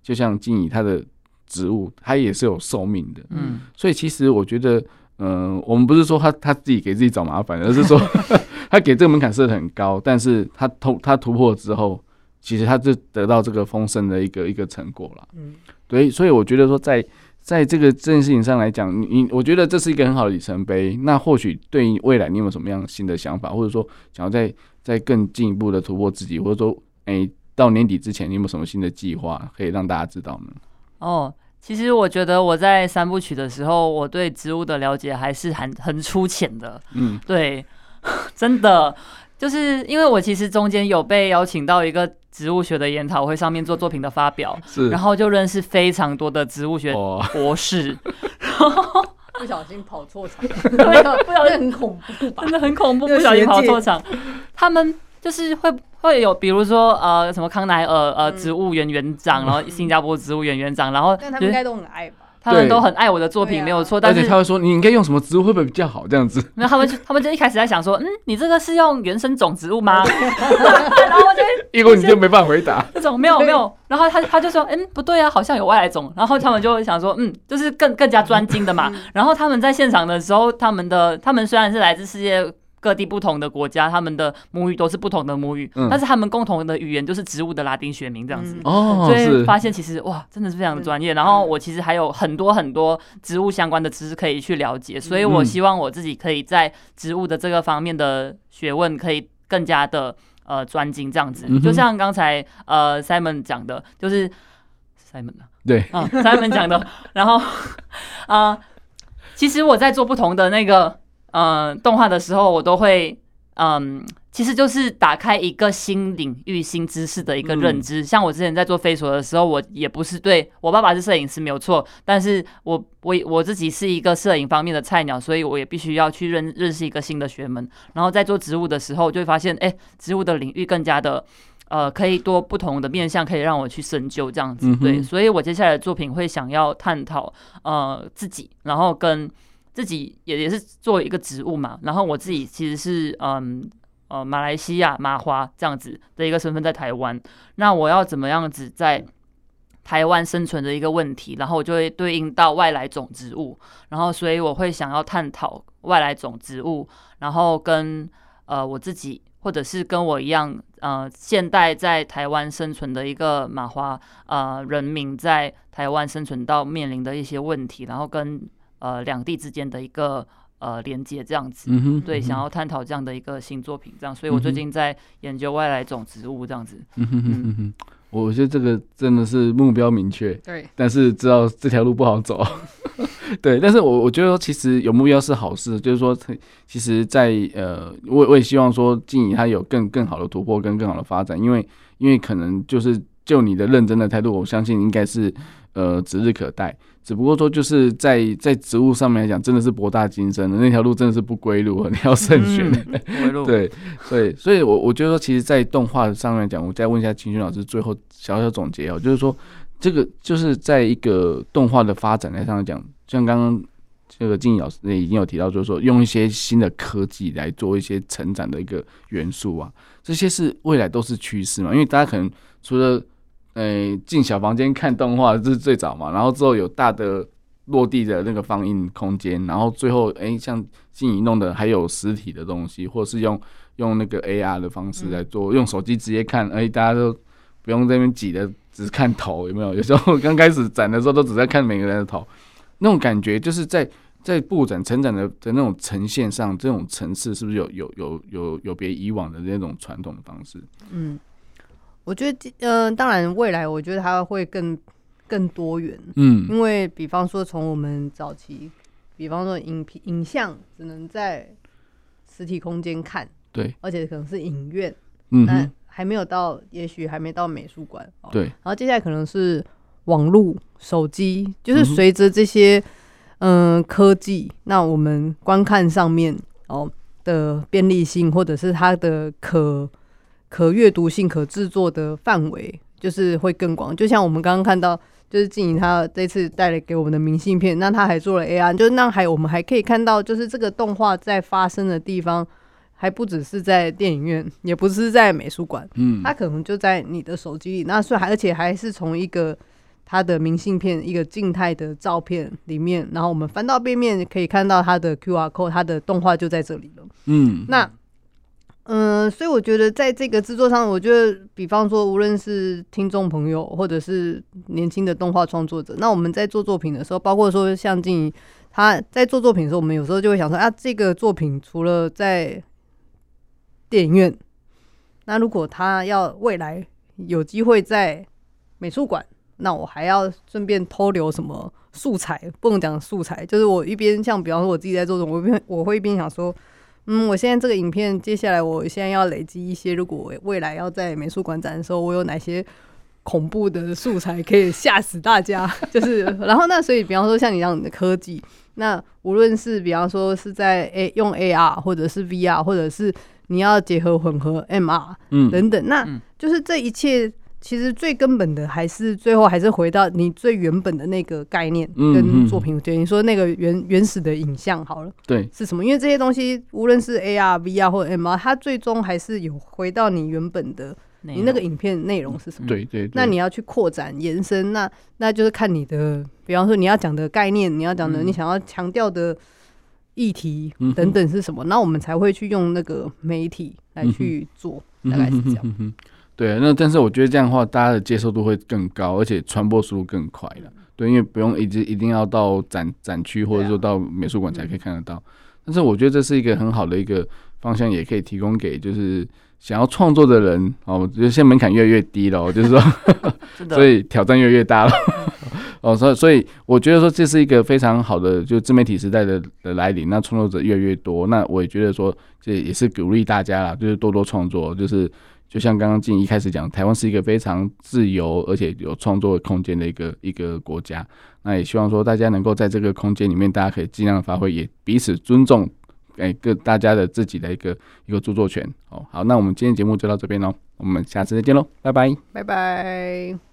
就像静怡她的。植物它也是有寿命的，嗯，所以其实我觉得，嗯、呃，我们不是说他他自己给自己找麻烦，而是说 他给这个门槛设的很高，但是他突他突破之后，其实他就得到这个丰盛的一个一个成果了，嗯，对，所以我觉得说在在这个这件事情上来讲，你我觉得这是一个很好的里程碑。那或许对于未来你有没有什么样新的想法，或者说想要再再更进一步的突破自己，或者说，哎、欸，到年底之前你有没有什么新的计划可以让大家知道呢？哦。其实我觉得我在三部曲的时候，我对植物的了解还是很很粗浅的。嗯，对，真的。就是因为我其实中间有被邀请到一个植物学的研讨会上面做作品的发表，是，然后就认识非常多的植物学博士，然后 不小心跑错场，对，不小心很恐怖吧，真的很恐怖，不小心跑错场，他们。就是会会有，比如说呃，什么康乃尔呃，植物园园长，然后新加坡植物园园长，然后但他们应该都很爱吧？他们都很爱我的作品，没有错。但是他会说，你应该用什么植物会不会比较好？这样子。那他们就他们就一开始在想说，嗯，你这个是用原生种植物吗？然后我就因为你就没办法回答。这种没有没有，然后他他就说，嗯，不对啊，好像有外来种。然后他们就想说，嗯，就是更更加专精的嘛。然后他们在现场的时候，他们的他们虽然是来自世界。各地不同的国家，他们的母语都是不同的母语，嗯、但是他们共同的语言就是植物的拉丁学名这样子。哦、嗯，所以发现其实哇，真的是非常的专业。然后我其实还有很多很多植物相关的知识可以去了解，所以我希望我自己可以在植物的这个方面的学问可以更加的呃专精这样子。就像刚才呃 Simon 讲的，就是 Simon 啊，对，嗯，Simon 讲的。然后啊、呃，其实我在做不同的那个。嗯，动画的时候我都会，嗯，其实就是打开一个新领域、新知识的一个认知。嗯、像我之前在做飞索的时候，我也不是对我爸爸是摄影师没有错，但是我我我自己是一个摄影方面的菜鸟，所以我也必须要去认认识一个新的学门。然后在做植物的时候，就会发现，哎、欸，植物的领域更加的。呃，可以多不同的面向，可以让我去深究这样子。嗯、对，所以我接下来的作品会想要探讨呃自己，然后跟自己也也是做一个植物嘛。然后我自己其实是嗯呃，马来西亚麻花这样子的一个身份在台湾。那我要怎么样子在台湾生存的一个问题，然后我就会对应到外来种植物。然后所以我会想要探讨外来种植物，然后跟呃我自己。或者是跟我一样，呃，现代在台湾生存的一个麻花呃人民，在台湾生存到面临的一些问题，然后跟呃两地之间的一个呃连接，这样子，嗯哼，对，嗯，想要探讨这样的一个新作品，这样，所以我最近在研究外来种植物，这样子，嗯哼哼哼哼，我觉得这个真的是目标明确，对，但但是知道这条路不好走。对，但是我我觉得说，其实有目标是好事，就是说，其实在，在呃，我我也希望说，静怡她有更更好的突破跟更好的发展，因为因为可能就是就你的认真的态度，我相信应该是呃指日可待。只不过说，就是在在植物上面来讲，真的是博大精深的那条路，真的是不归路，你要慎选。嗯、对，所以所以我我觉得说，其实，在动画上面讲，我再问一下青训老师，最后小小总结哦，就是说，这个就是在一个动画的发展来上讲。像刚刚这个静怡老师也已经有提到，就是说用一些新的科技来做一些成长的一个元素啊，这些是未来都是趋势嘛。因为大家可能除了呃进小房间看动画这是最早嘛，然后之后有大的落地的那个放映空间，然后最后哎像静怡弄的还有实体的东西，或是用用那个 AR 的方式来做，用手机直接看，哎大家都不用在那边挤的，只是看头有没有？有时候刚开始展的时候都只在看每个人的头。那种感觉就是在在布展成长的的那种呈现上，这种层次是不是有有有有有别以往的那种传统的方式？嗯，我觉得，嗯、呃，当然未来我觉得它会更更多元。嗯，因为比方说从我们早期，比方说影片影像只能在实体空间看，对，而且可能是影院，嗯，那还没有到，也许还没到美术馆，对，然后接下来可能是。网络、手机，就是随着这些嗯、呃、科技，那我们观看上面哦的便利性，或者是它的可可阅读性、可制作的范围，就是会更广。就像我们刚刚看到，就是静怡她这次带来给我们的明信片，那她还做了 AR，就是那还我们还可以看到，就是这个动画在发生的地方，还不只是在电影院，也不是在美术馆，嗯，它可能就在你的手机里。那所以还而且还是从一个。它的明信片一个静态的照片里面，然后我们翻到背面可以看到它的 QR code，它的动画就在这里了。嗯，那嗯、所以我觉得在这个制作上，我觉得比方说，无论是听众朋友或者是年轻的动画创作者，那我们在做作品的时候，包括说像静怡他在做作品的时候，我们有时候就会想说啊，这个作品除了在电影院，那如果他要未来有机会在美术馆。那我还要顺便偷留什么素材？不能讲素材，就是我一边像，比方说我自己在做这种，我一边我会一边想说，嗯，我现在这个影片，接下来我现在要累积一些，如果未来要在美术馆展的时候，我有哪些恐怖的素材可以吓死大家？就是，然后那所以，比方说像你这样的科技，那无论是比方说是在 A 用 AR 或者是 VR，或者是你要结合混合 MR，嗯，等等，那就是这一切。其实最根本的还是最后还是回到你最原本的那个概念跟作品。对你说那个原原始的影像好了，对，是什么？因为这些东西无论是 AR、VR 或者 MR，它最终还是有回到你原本的你那个影片内容是什么？对对。那你要去扩展延伸，那那就是看你的，比方说你要讲的概念，你要讲的你想要强调的议题等等是什么？那我们才会去用那个媒体来去做，大概是这样。对，那但是我觉得这样的话，大家的接受度会更高，而且传播速度更快了。对，因为不用一直一定要到展展区或者说到美术馆才可以看得到。但是我觉得这是一个很好的一个方向，也可以提供给就是想要创作的人哦。我觉得现在门槛越来越低了，就是说，所以挑战越来越大了。哦，所以所以我觉得说这是一个非常好的，就自媒体时代的的来临。那创作者越来越多，那我也觉得说这也是鼓励大家啦，就是多多创作，就是。就像刚刚静一开始讲，台湾是一个非常自由而且有创作空间的一个一个国家。那也希望说大家能够在这个空间里面，大家可以尽量发挥，也彼此尊重哎各大家的自己的一个一个著作权哦。好，那我们今天节目就到这边喽，我们下次再见喽，拜拜，拜拜。